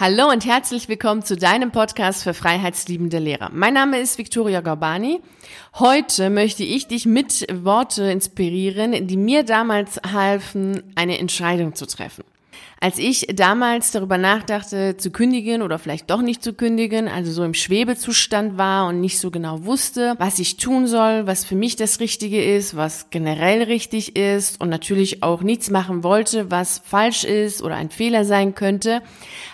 Hallo und herzlich willkommen zu deinem Podcast für freiheitsliebende Lehrer. Mein Name ist Victoria Gorbani. Heute möchte ich dich mit Worte inspirieren, die mir damals halfen, eine Entscheidung zu treffen. Als ich damals darüber nachdachte, zu kündigen oder vielleicht doch nicht zu kündigen, also so im Schwebezustand war und nicht so genau wusste, was ich tun soll, was für mich das Richtige ist, was generell richtig ist und natürlich auch nichts machen wollte, was falsch ist oder ein Fehler sein könnte,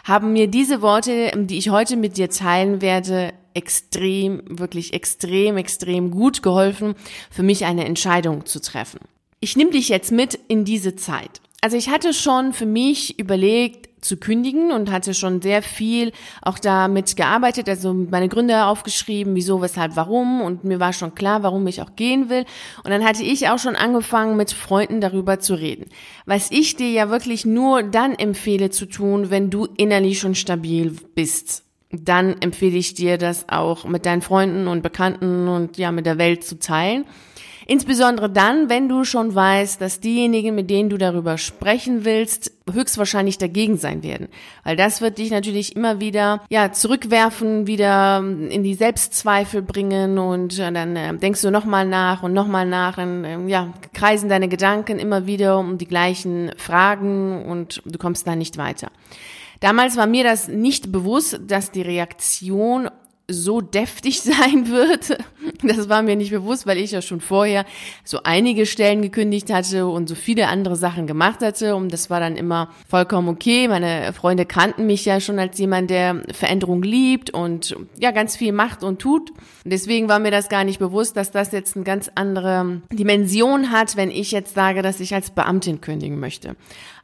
haben mir diese Worte, die ich heute mit dir teilen werde, extrem, wirklich extrem, extrem gut geholfen, für mich eine Entscheidung zu treffen. Ich nehme dich jetzt mit in diese Zeit. Also ich hatte schon für mich überlegt zu kündigen und hatte schon sehr viel auch damit gearbeitet, also meine Gründe aufgeschrieben, wieso, weshalb, warum und mir war schon klar, warum ich auch gehen will. Und dann hatte ich auch schon angefangen, mit Freunden darüber zu reden. Was ich dir ja wirklich nur dann empfehle zu tun, wenn du innerlich schon stabil bist dann empfehle ich dir, das auch mit deinen Freunden und Bekannten und ja, mit der Welt zu teilen. Insbesondere dann, wenn du schon weißt, dass diejenigen, mit denen du darüber sprechen willst, höchstwahrscheinlich dagegen sein werden. Weil das wird dich natürlich immer wieder, ja, zurückwerfen, wieder in die Selbstzweifel bringen und äh, dann äh, denkst du nochmal nach und nochmal nach, dann, äh, ja, kreisen deine Gedanken immer wieder um die gleichen Fragen und du kommst da nicht weiter. Damals war mir das nicht bewusst, dass die Reaktion so deftig sein wird. Das war mir nicht bewusst, weil ich ja schon vorher so einige Stellen gekündigt hatte und so viele andere Sachen gemacht hatte. Und das war dann immer vollkommen okay. Meine Freunde kannten mich ja schon als jemand, der Veränderung liebt und ja, ganz viel macht und tut. Und deswegen war mir das gar nicht bewusst, dass das jetzt eine ganz andere Dimension hat, wenn ich jetzt sage, dass ich als Beamtin kündigen möchte.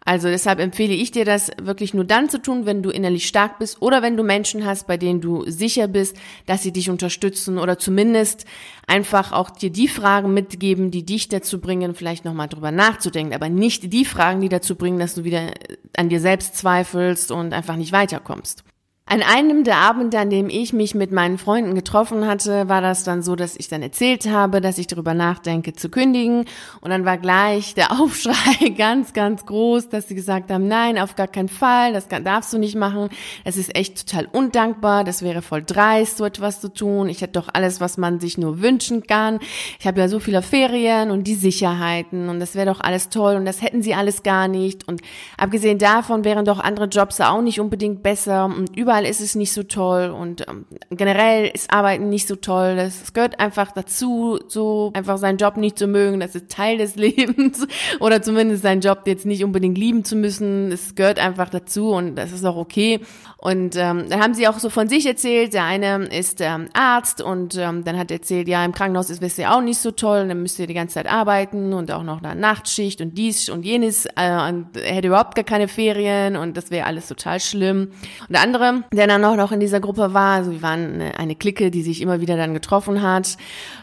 Also deshalb empfehle ich dir das wirklich nur dann zu tun, wenn du innerlich stark bist oder wenn du Menschen hast, bei denen du sicher bist, dass sie dich unterstützen oder zumindest einfach auch dir die Fragen mitgeben, die dich dazu bringen, vielleicht nochmal drüber nachzudenken, aber nicht die Fragen, die dazu bringen, dass du wieder an dir selbst zweifelst und einfach nicht weiterkommst. An einem der Abende, an dem ich mich mit meinen Freunden getroffen hatte, war das dann so, dass ich dann erzählt habe, dass ich darüber nachdenke zu kündigen. Und dann war gleich der Aufschrei ganz, ganz groß, dass sie gesagt haben, nein, auf gar keinen Fall, das darfst du nicht machen. Es ist echt total undankbar, das wäre voll dreist, so etwas zu tun. Ich hätte doch alles, was man sich nur wünschen kann. Ich habe ja so viele Ferien und die Sicherheiten und das wäre doch alles toll und das hätten sie alles gar nicht. Und abgesehen davon wären doch andere Jobs auch nicht unbedingt besser und überall überall ist es nicht so toll und ähm, generell ist Arbeiten nicht so toll. Das, das gehört einfach dazu, so einfach seinen Job nicht zu mögen. Das ist Teil des Lebens oder zumindest seinen Job jetzt nicht unbedingt lieben zu müssen. Es gehört einfach dazu und das ist auch okay. Und ähm, dann haben sie auch so von sich erzählt. Der eine ist ähm, Arzt und ähm, dann hat er erzählt, ja, im Krankenhaus ist es ja auch nicht so toll. Dann müsst ihr die ganze Zeit arbeiten und auch noch eine Nachtschicht und dies und jenes. Äh, und er hätte überhaupt gar keine Ferien und das wäre alles total schlimm. Und der andere, der dann auch noch in dieser Gruppe war, also wir waren eine, eine Clique, die sich immer wieder dann getroffen hat.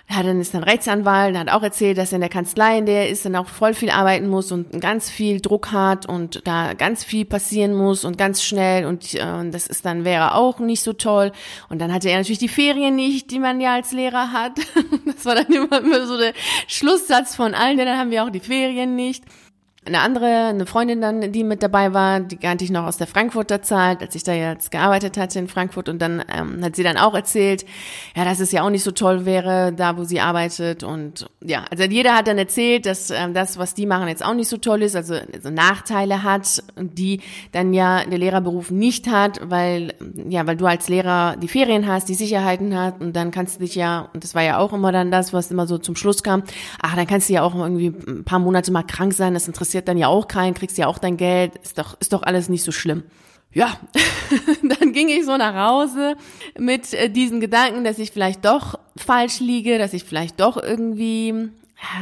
Ja, dann ist dann Rechtsanwalt, der hat auch erzählt, dass er in der Kanzlei, in der er ist, dann auch voll viel arbeiten muss und ganz viel Druck hat und da ganz viel passieren muss und ganz schnell und äh, das ist dann wäre auch nicht so toll. Und dann hatte er natürlich die Ferien nicht, die man ja als Lehrer hat. Das war dann immer, immer so der Schlusssatz von allen, denn dann haben wir auch die Ferien nicht eine andere, eine Freundin dann, die mit dabei war, die kannte ich noch aus der Frankfurter Zeit, als ich da jetzt gearbeitet hatte in Frankfurt. Und dann ähm, hat sie dann auch erzählt, ja, dass es ja auch nicht so toll wäre, da wo sie arbeitet. Und ja, also jeder hat dann erzählt, dass ähm, das, was die machen, jetzt auch nicht so toll ist, also, also Nachteile hat, die dann ja der Lehrerberuf nicht hat, weil ja, weil du als Lehrer die Ferien hast, die Sicherheiten hast. Und dann kannst du dich ja, und das war ja auch immer dann das, was immer so zum Schluss kam, ach, dann kannst du ja auch irgendwie ein paar Monate mal krank sein, das interessiert interessiert dann ja auch keinen, kriegst ja auch dein Geld, ist doch, ist doch alles nicht so schlimm. Ja, dann ging ich so nach Hause mit äh, diesen Gedanken, dass ich vielleicht doch falsch liege, dass ich vielleicht doch irgendwie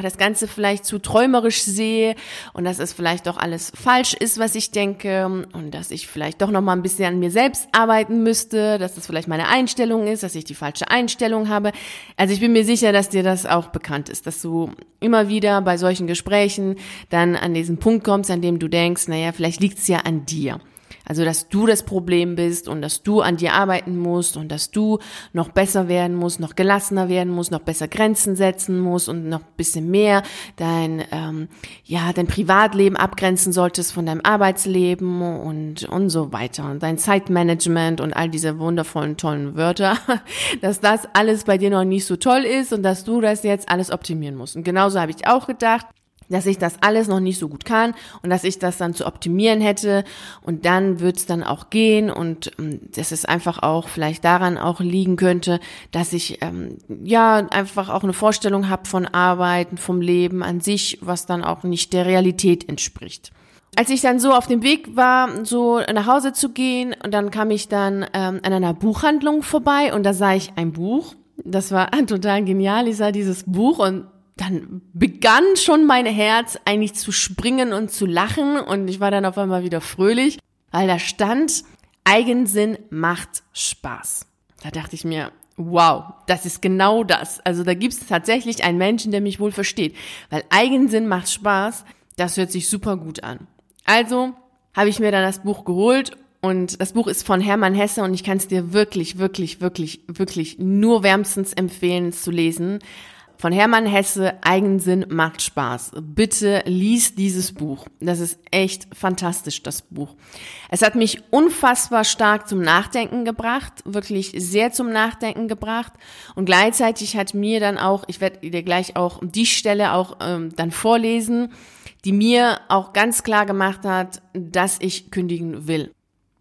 das Ganze vielleicht zu träumerisch sehe und dass es vielleicht doch alles falsch ist, was ich denke und dass ich vielleicht doch noch mal ein bisschen an mir selbst arbeiten müsste, dass das vielleicht meine Einstellung ist, dass ich die falsche Einstellung habe. Also ich bin mir sicher, dass dir das auch bekannt ist, dass du immer wieder bei solchen Gesprächen dann an diesen Punkt kommst, an dem du denkst, naja, vielleicht liegt es ja an dir. Also, dass du das Problem bist und dass du an dir arbeiten musst und dass du noch besser werden musst, noch gelassener werden musst, noch besser Grenzen setzen musst und noch bisschen mehr dein, ähm, ja, dein Privatleben abgrenzen solltest von deinem Arbeitsleben und, und so weiter. Und dein Zeitmanagement und all diese wundervollen, tollen Wörter, dass das alles bei dir noch nicht so toll ist und dass du das jetzt alles optimieren musst. Und genauso habe ich auch gedacht dass ich das alles noch nicht so gut kann und dass ich das dann zu optimieren hätte und dann wird's dann auch gehen und ähm, dass es einfach auch vielleicht daran auch liegen könnte, dass ich ähm, ja einfach auch eine Vorstellung habe von Arbeiten, vom Leben an sich, was dann auch nicht der Realität entspricht. Als ich dann so auf dem Weg war, so nach Hause zu gehen, und dann kam ich dann ähm, an einer Buchhandlung vorbei und da sah ich ein Buch. Das war total genial. Ich sah dieses Buch und dann begann schon mein Herz eigentlich zu springen und zu lachen und ich war dann auf einmal wieder fröhlich, weil da stand, Eigensinn macht Spaß. Da dachte ich mir, wow, das ist genau das. Also da gibt es tatsächlich einen Menschen, der mich wohl versteht, weil Eigensinn macht Spaß, das hört sich super gut an. Also habe ich mir dann das Buch geholt und das Buch ist von Hermann Hesse und ich kann es dir wirklich, wirklich, wirklich, wirklich nur wärmstens empfehlen, zu lesen von Hermann Hesse, Eigensinn macht Spaß. Bitte lies dieses Buch. Das ist echt fantastisch, das Buch. Es hat mich unfassbar stark zum Nachdenken gebracht, wirklich sehr zum Nachdenken gebracht. Und gleichzeitig hat mir dann auch, ich werde dir gleich auch die Stelle auch ähm, dann vorlesen, die mir auch ganz klar gemacht hat, dass ich kündigen will.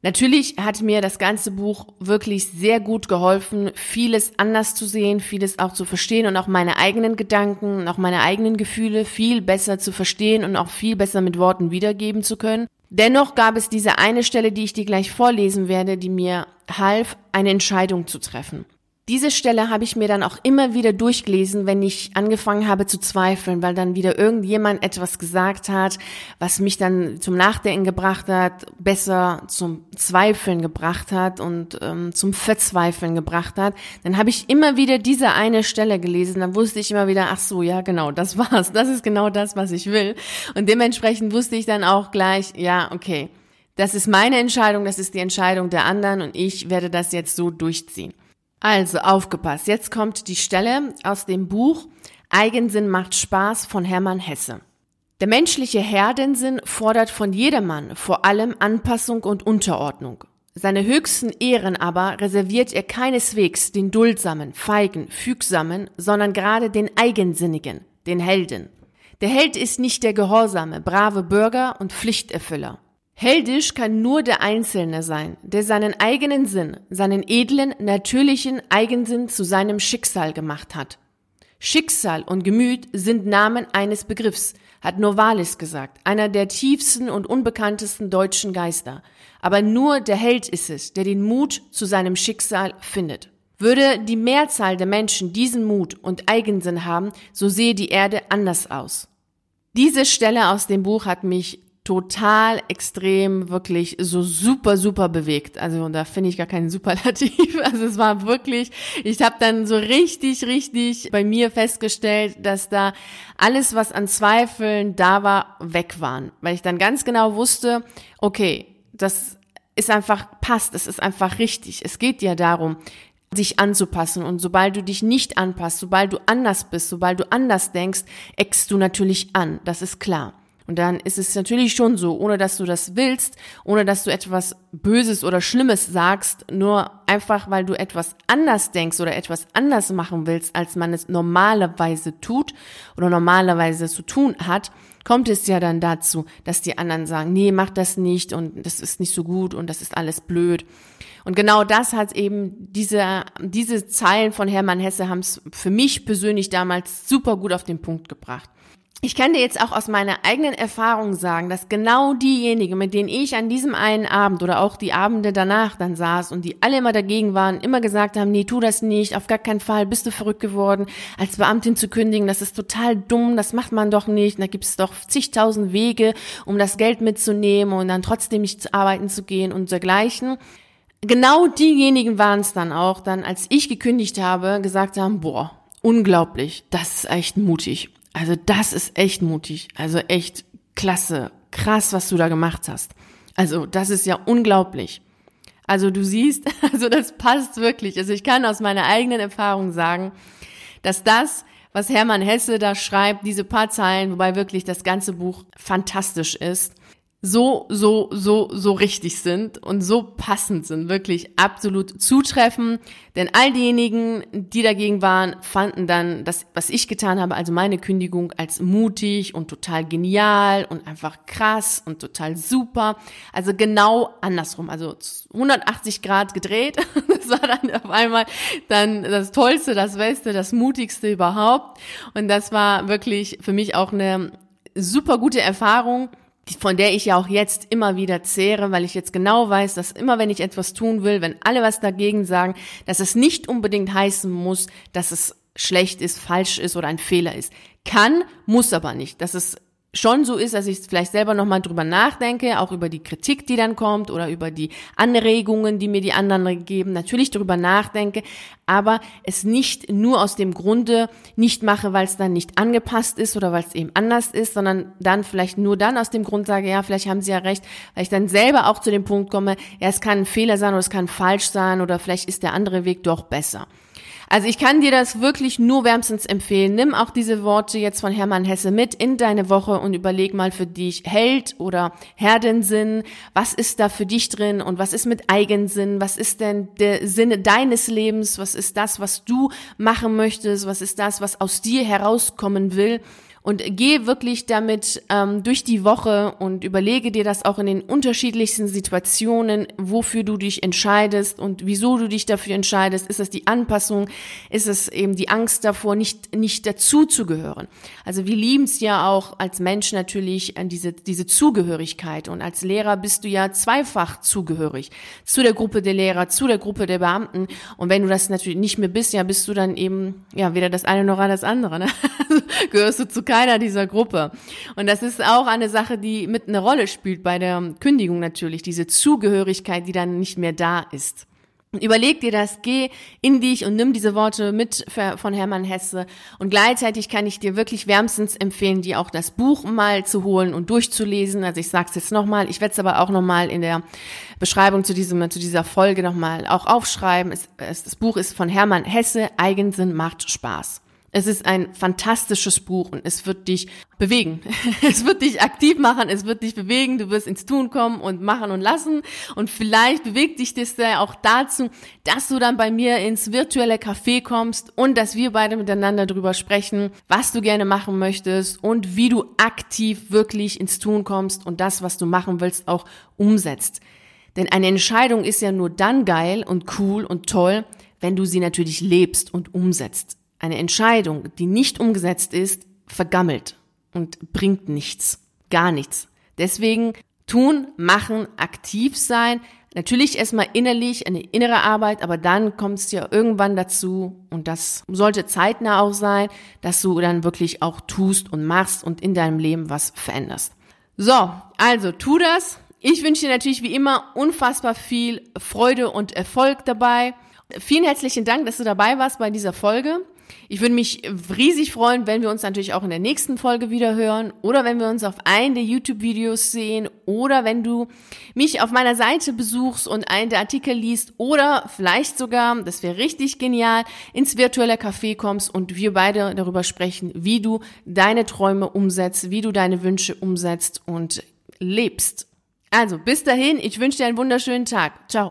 Natürlich hat mir das ganze Buch wirklich sehr gut geholfen, vieles anders zu sehen, vieles auch zu verstehen und auch meine eigenen Gedanken auch meine eigenen Gefühle viel besser zu verstehen und auch viel besser mit Worten wiedergeben zu können. Dennoch gab es diese eine Stelle, die ich dir gleich vorlesen werde, die mir half, eine Entscheidung zu treffen. Diese Stelle habe ich mir dann auch immer wieder durchgelesen, wenn ich angefangen habe zu zweifeln, weil dann wieder irgendjemand etwas gesagt hat, was mich dann zum Nachdenken gebracht hat, besser zum Zweifeln gebracht hat und ähm, zum Verzweifeln gebracht hat. Dann habe ich immer wieder diese eine Stelle gelesen, dann wusste ich immer wieder, ach so, ja genau, das war's, das ist genau das, was ich will. Und dementsprechend wusste ich dann auch gleich, ja, okay, das ist meine Entscheidung, das ist die Entscheidung der anderen und ich werde das jetzt so durchziehen. Also aufgepasst, jetzt kommt die Stelle aus dem Buch Eigensinn macht Spaß von Hermann Hesse. Der menschliche Herdensinn fordert von jedermann vor allem Anpassung und Unterordnung. Seine höchsten Ehren aber reserviert er keineswegs den duldsamen, feigen, fügsamen, sondern gerade den eigensinnigen, den Helden. Der Held ist nicht der gehorsame, brave Bürger und Pflichterfüller. Heldisch kann nur der Einzelne sein, der seinen eigenen Sinn, seinen edlen, natürlichen Eigensinn zu seinem Schicksal gemacht hat. Schicksal und Gemüt sind Namen eines Begriffs, hat Novalis gesagt, einer der tiefsten und unbekanntesten deutschen Geister. Aber nur der Held ist es, der den Mut zu seinem Schicksal findet. Würde die Mehrzahl der Menschen diesen Mut und Eigensinn haben, so sehe die Erde anders aus. Diese Stelle aus dem Buch hat mich total extrem wirklich so super super bewegt. Also da finde ich gar keinen Superlativ. Also es war wirklich, ich habe dann so richtig richtig bei mir festgestellt, dass da alles was an Zweifeln da war, weg waren, weil ich dann ganz genau wusste, okay, das ist einfach passt, es ist einfach richtig. Es geht ja darum, sich anzupassen. Und sobald du dich nicht anpasst, sobald du anders bist, sobald du anders denkst, eckst du natürlich an. Das ist klar. Und dann ist es natürlich schon so, ohne dass du das willst, ohne dass du etwas Böses oder Schlimmes sagst, nur einfach, weil du etwas anders denkst oder etwas anders machen willst, als man es normalerweise tut oder normalerweise zu tun hat, kommt es ja dann dazu, dass die anderen sagen, nee, mach das nicht und das ist nicht so gut und das ist alles blöd. Und genau das hat eben diese, diese Zeilen von Hermann Hesse haben es für mich persönlich damals super gut auf den Punkt gebracht. Ich kann dir jetzt auch aus meiner eigenen Erfahrung sagen, dass genau diejenigen, mit denen ich an diesem einen Abend oder auch die Abende danach dann saß und die alle immer dagegen waren, immer gesagt haben, nee, tu das nicht, auf gar keinen Fall, bist du verrückt geworden, als Beamtin zu kündigen, das ist total dumm, das macht man doch nicht, da gibt es doch zigtausend Wege, um das Geld mitzunehmen und dann trotzdem nicht arbeiten zu gehen und dergleichen. Genau diejenigen waren es dann auch, dann als ich gekündigt habe, gesagt haben, boah, unglaublich, das ist echt mutig. Also das ist echt mutig. Also echt klasse. Krass, was du da gemacht hast. Also das ist ja unglaublich. Also du siehst, also das passt wirklich. Also ich kann aus meiner eigenen Erfahrung sagen, dass das, was Hermann Hesse da schreibt, diese paar Zeilen, wobei wirklich das ganze Buch fantastisch ist, so, so, so, so richtig sind und so passend sind, wirklich absolut zutreffen. Denn all diejenigen, die dagegen waren, fanden dann das, was ich getan habe, also meine Kündigung, als mutig und total genial und einfach krass und total super. Also genau andersrum, also 180 Grad gedreht. Das war dann auf einmal dann das Tollste, das Beste, das Mutigste überhaupt. Und das war wirklich für mich auch eine super gute Erfahrung von der ich ja auch jetzt immer wieder zehre, weil ich jetzt genau weiß, dass immer wenn ich etwas tun will, wenn alle was dagegen sagen, dass es nicht unbedingt heißen muss, dass es schlecht ist, falsch ist oder ein Fehler ist. Kann, muss aber nicht. Das ist schon so ist, dass ich vielleicht selber nochmal drüber nachdenke, auch über die Kritik, die dann kommt oder über die Anregungen, die mir die anderen geben, natürlich drüber nachdenke, aber es nicht nur aus dem Grunde nicht mache, weil es dann nicht angepasst ist oder weil es eben anders ist, sondern dann vielleicht nur dann aus dem Grund sage, ja, vielleicht haben sie ja recht, weil ich dann selber auch zu dem Punkt komme, ja, es kann ein Fehler sein oder es kann falsch sein oder vielleicht ist der andere Weg doch besser. Also ich kann dir das wirklich nur wärmstens empfehlen. Nimm auch diese Worte jetzt von Hermann Hesse mit in deine Woche und überleg mal für dich Held oder Herdensinn. Was ist da für dich drin und was ist mit Eigensinn? Was ist denn der Sinne deines Lebens? Was ist das, was du machen möchtest? Was ist das, was aus dir herauskommen will? Und geh wirklich damit ähm, durch die Woche und überlege dir das auch in den unterschiedlichsten Situationen, wofür du dich entscheidest und wieso du dich dafür entscheidest. Ist es die Anpassung? Ist es eben die Angst davor, nicht, nicht dazu zu gehören? Also wir lieben es ja auch als Mensch natürlich an diese, diese Zugehörigkeit und als Lehrer bist du ja zweifach zugehörig zu der Gruppe der Lehrer, zu der Gruppe der Beamten und wenn du das natürlich nicht mehr bist, ja, bist du dann eben, ja, weder das eine noch das andere, ne? gehörst du zu keiner dieser Gruppe. Und das ist auch eine Sache, die mit eine Rolle spielt bei der Kündigung natürlich, diese Zugehörigkeit, die dann nicht mehr da ist. Überleg dir das, geh in dich und nimm diese Worte mit von Hermann Hesse. Und gleichzeitig kann ich dir wirklich wärmstens empfehlen, dir auch das Buch mal zu holen und durchzulesen. Also ich sag's jetzt nochmal, ich werde es aber auch nochmal in der Beschreibung zu, diesem, zu dieser Folge nochmal auch aufschreiben. Es, es, das Buch ist von Hermann Hesse, Eigensinn macht Spaß. Es ist ein fantastisches Buch und es wird dich bewegen. Es wird dich aktiv machen, es wird dich bewegen, du wirst ins Tun kommen und machen und lassen. Und vielleicht bewegt dich das ja auch dazu, dass du dann bei mir ins virtuelle Café kommst und dass wir beide miteinander drüber sprechen, was du gerne machen möchtest und wie du aktiv wirklich ins Tun kommst und das, was du machen willst, auch umsetzt. Denn eine Entscheidung ist ja nur dann geil und cool und toll, wenn du sie natürlich lebst und umsetzt. Eine Entscheidung, die nicht umgesetzt ist, vergammelt und bringt nichts, gar nichts. Deswegen tun, machen, aktiv sein, natürlich erstmal innerlich eine innere Arbeit, aber dann kommt es ja irgendwann dazu und das sollte zeitnah auch sein, dass du dann wirklich auch tust und machst und in deinem Leben was veränderst. So, also tu das. Ich wünsche dir natürlich wie immer unfassbar viel Freude und Erfolg dabei. Vielen herzlichen Dank, dass du dabei warst bei dieser Folge. Ich würde mich riesig freuen, wenn wir uns natürlich auch in der nächsten Folge wieder hören oder wenn wir uns auf einen der YouTube-Videos sehen oder wenn du mich auf meiner Seite besuchst und einen der Artikel liest oder vielleicht sogar, das wäre richtig genial, ins virtuelle Café kommst und wir beide darüber sprechen, wie du deine Träume umsetzt, wie du deine Wünsche umsetzt und lebst. Also bis dahin, ich wünsche dir einen wunderschönen Tag. Ciao.